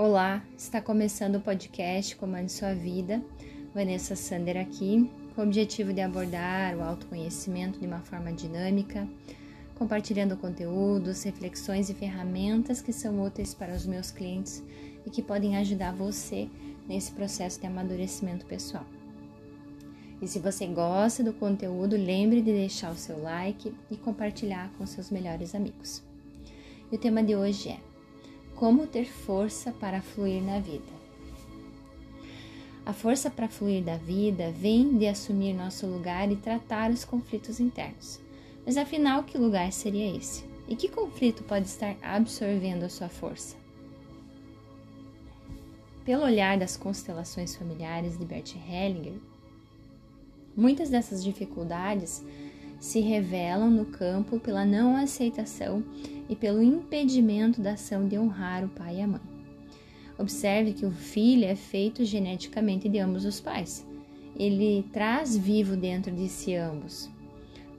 Olá, está começando o podcast Comande Sua Vida. Vanessa Sander aqui, com o objetivo de abordar o autoconhecimento de uma forma dinâmica, compartilhando conteúdos, reflexões e ferramentas que são úteis para os meus clientes e que podem ajudar você nesse processo de amadurecimento pessoal. E se você gosta do conteúdo, lembre de deixar o seu like e compartilhar com seus melhores amigos. E o tema de hoje é como ter força para fluir na vida. A força para fluir da vida vem de assumir nosso lugar e tratar os conflitos internos. Mas afinal, que lugar seria esse? E que conflito pode estar absorvendo a sua força? Pelo olhar das constelações familiares de Bert Hellinger, muitas dessas dificuldades se revelam no campo pela não aceitação e pelo impedimento da ação de honrar o pai e a mãe. Observe que o filho é feito geneticamente de ambos os pais. Ele traz vivo dentro de si ambos.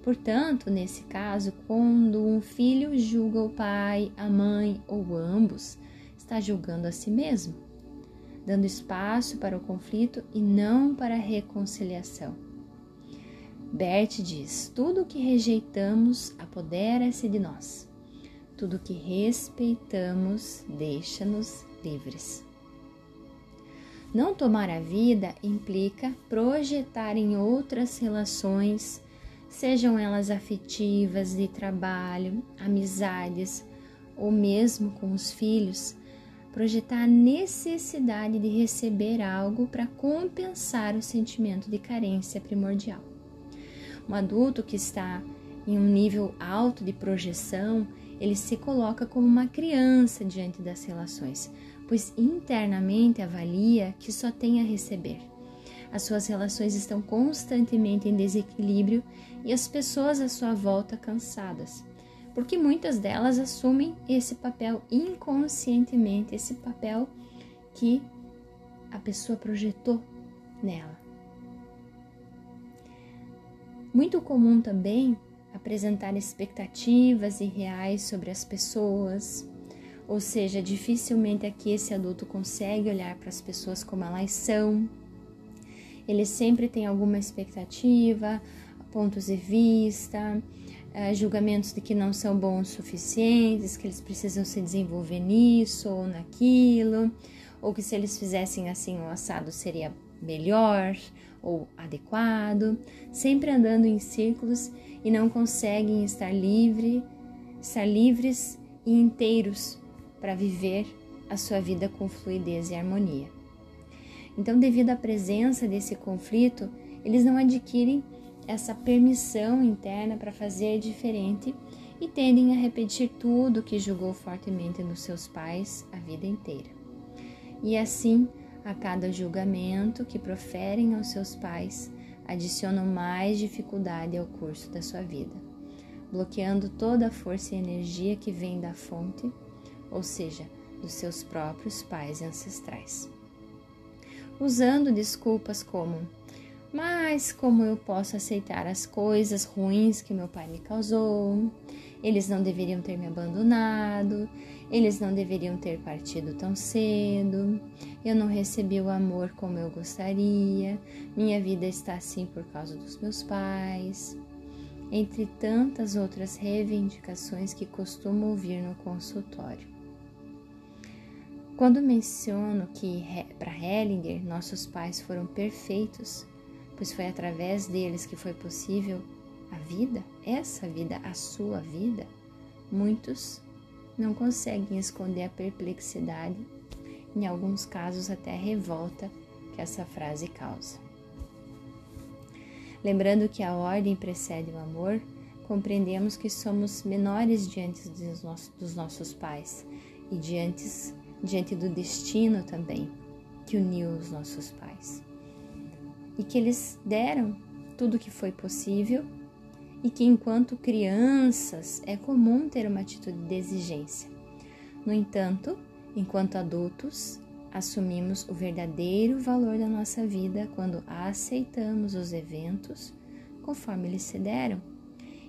Portanto, nesse caso, quando um filho julga o pai, a mãe ou ambos, está julgando a si mesmo, dando espaço para o conflito e não para a reconciliação. Bert diz: tudo que rejeitamos apodera-se de nós. Tudo que respeitamos deixa-nos livres. Não tomar a vida implica projetar em outras relações, sejam elas afetivas, de trabalho, amizades ou mesmo com os filhos, projetar a necessidade de receber algo para compensar o sentimento de carência primordial. Um adulto que está em um nível alto de projeção ele se coloca como uma criança diante das relações, pois internamente avalia que só tem a receber. As suas relações estão constantemente em desequilíbrio e as pessoas à sua volta cansadas, porque muitas delas assumem esse papel inconscientemente, esse papel que a pessoa projetou nela. Muito comum também apresentar expectativas irreais sobre as pessoas, ou seja, dificilmente aqui esse adulto consegue olhar para as pessoas como elas são. Ele sempre tem alguma expectativa, pontos de vista, eh, julgamentos de que não são bons o suficientes, que eles precisam se desenvolver nisso ou naquilo, ou que se eles fizessem assim o assado seria melhor ou adequado, sempre andando em círculos e não conseguem estar livre, estar livres e inteiros para viver a sua vida com fluidez e harmonia. Então, devido à presença desse conflito, eles não adquirem essa permissão interna para fazer diferente e tendem a repetir tudo que julgou fortemente nos seus pais a vida inteira. E assim, a cada julgamento que proferem aos seus pais, adicionam mais dificuldade ao curso da sua vida, bloqueando toda a força e energia que vem da fonte, ou seja, dos seus próprios pais ancestrais. Usando desculpas como: Mas como eu posso aceitar as coisas ruins que meu pai me causou? Eles não deveriam ter me abandonado, eles não deveriam ter partido tão cedo, eu não recebi o amor como eu gostaria, minha vida está assim por causa dos meus pais, entre tantas outras reivindicações que costumo ouvir no consultório. Quando menciono que para Hellinger nossos pais foram perfeitos, pois foi através deles que foi possível a vida, essa vida, a sua vida, muitos não conseguem esconder a perplexidade, em alguns casos até a revolta que essa frase causa. Lembrando que a ordem precede o amor, compreendemos que somos menores diante dos nossos, pais e diante, diante do destino também que uniu os nossos pais. E que eles deram tudo o que foi possível e que, enquanto crianças, é comum ter uma atitude de exigência. No entanto, enquanto adultos, assumimos o verdadeiro valor da nossa vida quando aceitamos os eventos conforme eles se deram.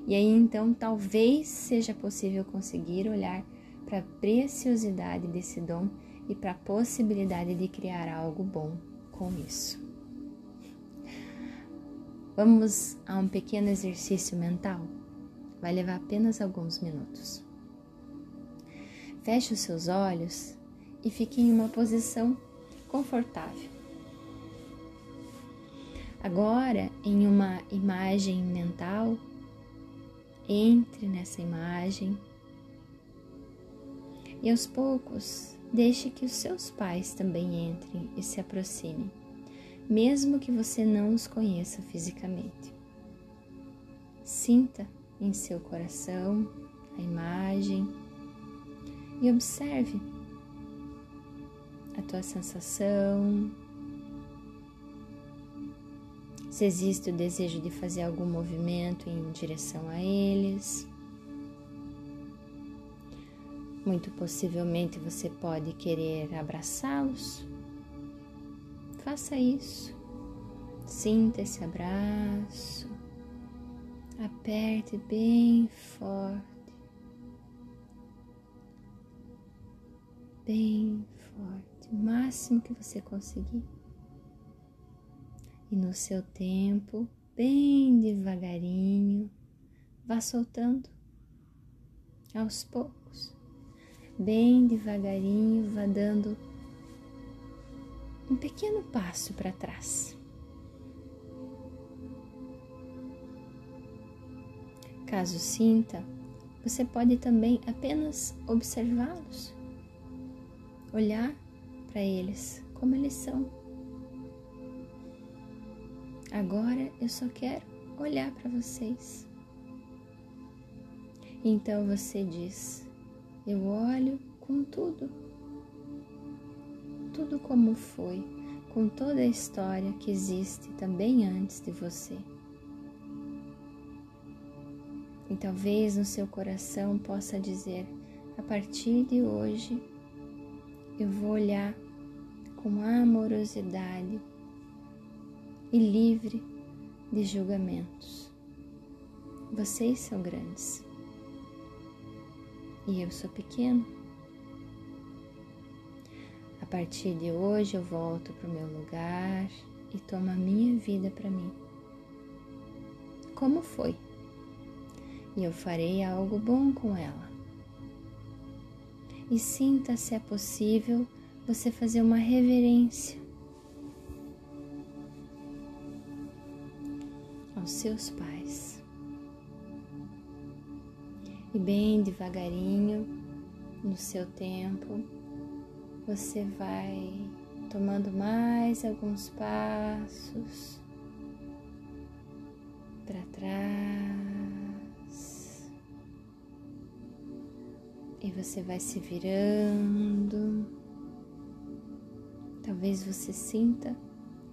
E aí então talvez seja possível conseguir olhar para a preciosidade desse dom e para a possibilidade de criar algo bom com isso. Vamos a um pequeno exercício mental? Vai levar apenas alguns minutos. Feche os seus olhos e fique em uma posição confortável. Agora, em uma imagem mental, entre nessa imagem e aos poucos deixe que os seus pais também entrem e se aproximem, mesmo que você não os conheça fisicamente. Sinta em seu coração a imagem e observe a tua sensação, se existe o desejo de fazer algum movimento em direção a eles. Muito possivelmente você pode querer abraçá-los. Faça isso. Sinta esse abraço. Aperte bem forte. Bem forte, o máximo que você conseguir e no seu tempo, bem devagarinho, vá soltando aos poucos, bem devagarinho, vá dando um pequeno passo para trás. Caso sinta, você pode também apenas observá-los, olhar para eles como eles são Agora eu só quero olhar para vocês. Então você diz: Eu olho com tudo, tudo como foi, com toda a história que existe também antes de você. E talvez no seu coração possa dizer: a partir de hoje eu vou olhar com amorosidade e livre de julgamentos. Vocês são grandes e eu sou pequeno. Partir de hoje eu volto para o meu lugar e tomo a minha vida para mim. Como foi? E eu farei algo bom com ela. E sinta se é possível você fazer uma reverência aos seus pais. E bem devagarinho, no seu tempo, você vai tomando mais alguns passos para trás. E você vai se virando. Talvez você sinta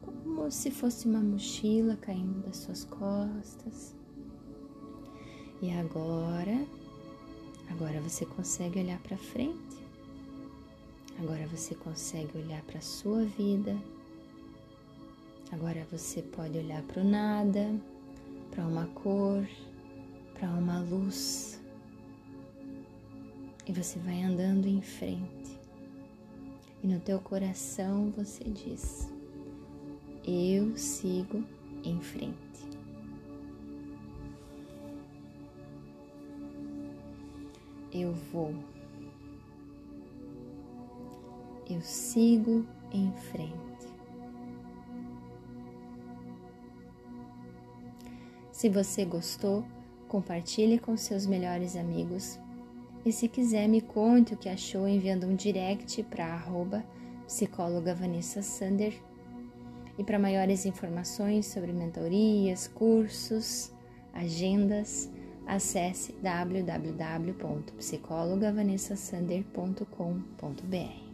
como se fosse uma mochila caindo das suas costas. E agora, agora você consegue olhar para frente. Agora você consegue olhar para a sua vida. Agora você pode olhar para o nada, para uma cor, para uma luz. E você vai andando em frente. E no teu coração você diz: eu sigo em frente. Eu vou. Eu sigo em frente. Se você gostou, compartilhe com seus melhores amigos. E se quiser, me conte o que achou enviando um direct para arroba psicóloga Vanessa Sander e para maiores informações sobre mentorias, cursos, agendas, acesse www.psicologavanessasander.com.br.